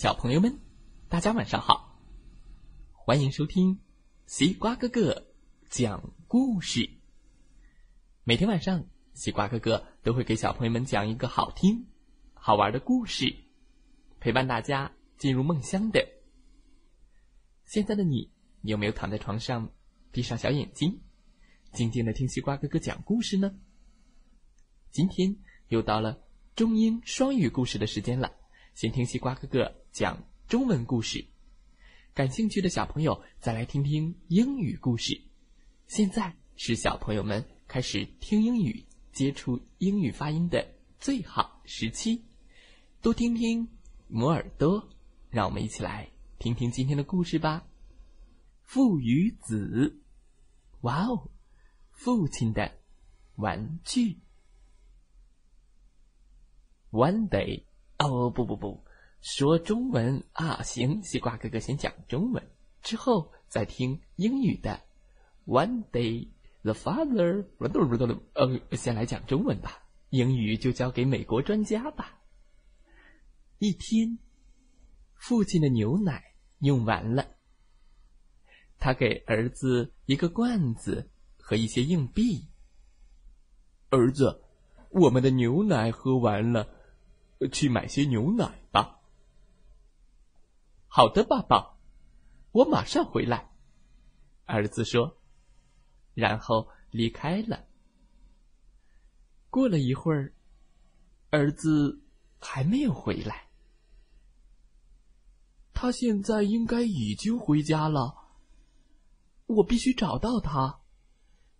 小朋友们，大家晚上好！欢迎收听西瓜哥哥讲故事。每天晚上，西瓜哥哥都会给小朋友们讲一个好听、好玩的故事，陪伴大家进入梦乡的。现在的你，有没有躺在床上，闭上小眼睛，静静的听西瓜哥哥讲故事呢？今天又到了中英双语故事的时间了。先听西瓜哥哥讲中文故事，感兴趣的小朋友再来听听英语故事。现在是小朋友们开始听英语、接触英语发音的最好时期，多听听，磨耳朵。让我们一起来听听今天的故事吧。父与子，哇哦，父亲的玩具。One day. 哦不不不，说中文啊！行，西瓜哥哥先讲中文，之后再听英语的。One day, the father…… 呃，先来讲中文吧，英语就交给美国专家吧。一天，父亲的牛奶用完了，他给儿子一个罐子和一些硬币。儿子，我们的牛奶喝完了。去买些牛奶吧。好的，爸爸，我马上回来。儿子说，然后离开了。过了一会儿，儿子还没有回来。他现在应该已经回家了。我必须找到他。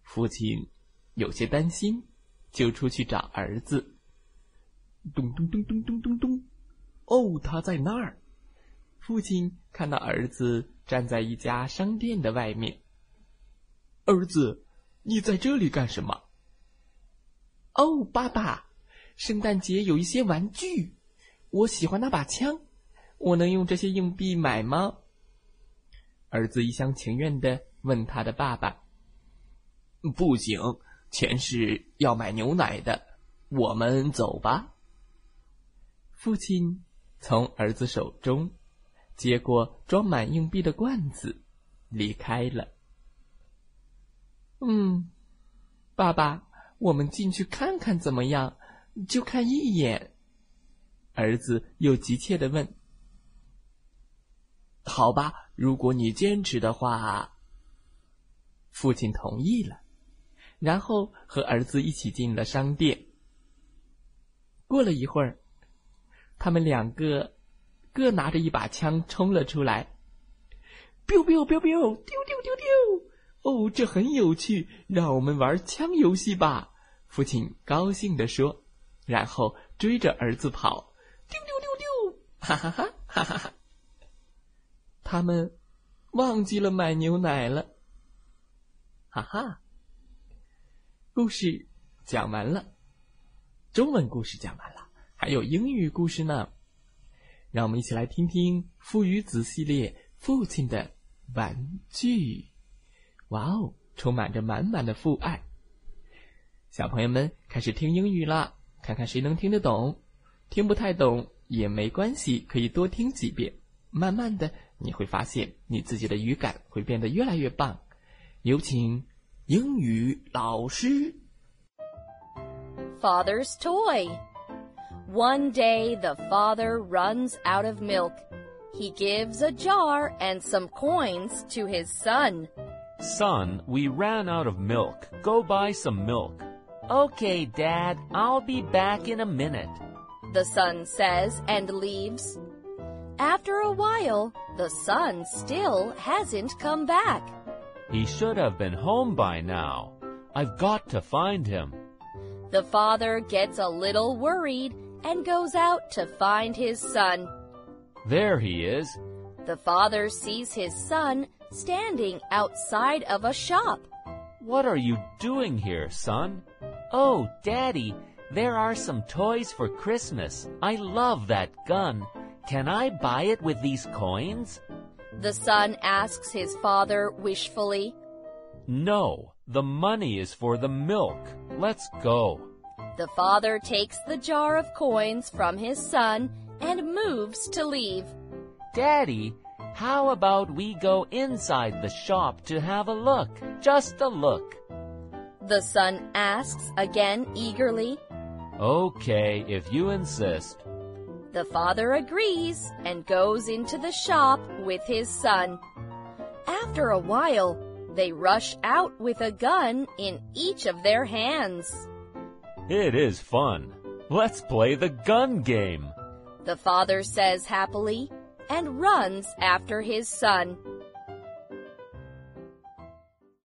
父亲有些担心，就出去找儿子。咚咚咚咚咚咚咚！哦，他在那儿。父亲看到儿子站在一家商店的外面。儿子，你在这里干什么？哦，爸爸，圣诞节有一些玩具，我喜欢那把枪，我能用这些硬币买吗？儿子一厢情愿的问他的爸爸：“不行，钱是要买牛奶的。我们走吧。”父亲从儿子手中接过装满硬币的罐子，离开了。嗯，爸爸，我们进去看看怎么样？就看一眼。儿子又急切的问：“好吧，如果你坚持的话。”父亲同意了，然后和儿子一起进了商店。过了一会儿。他们两个各拿着一把枪冲了出来，biu biu biu biu，丢丢丢丢！哦，这很有趣，让我们玩枪游戏吧！父亲高兴地说，然后追着儿子跑，丢丢丢丢！哈哈哈哈哈哈！他们忘记了买牛奶了，哈哈！故事讲完了，中文故事讲完了。还有英语故事呢，让我们一起来听听父与子系列父亲的玩具。哇哦，充满着满满的父爱。小朋友们开始听英语啦，看看谁能听得懂。听不太懂也没关系，可以多听几遍。慢慢的，你会发现你自己的语感会变得越来越棒。有请英语老师。Father's toy. One day the father runs out of milk. He gives a jar and some coins to his son. Son, we ran out of milk. Go buy some milk. Okay, Dad, I'll be back in a minute. The son says and leaves. After a while, the son still hasn't come back. He should have been home by now. I've got to find him. The father gets a little worried and goes out to find his son. There he is. The father sees his son standing outside of a shop. What are you doing here, son? Oh, Daddy, there are some toys for Christmas. I love that gun. Can I buy it with these coins? The son asks his father wishfully. No, the money is for the milk. Let's go. The father takes the jar of coins from his son and moves to leave. Daddy, how about we go inside the shop to have a look? Just a look. The son asks again eagerly. Okay, if you insist. The father agrees and goes into the shop with his son. After a while, they rush out with a gun in each of their hands. It is fun. Let's play the gun game. The father says happily and runs after his son.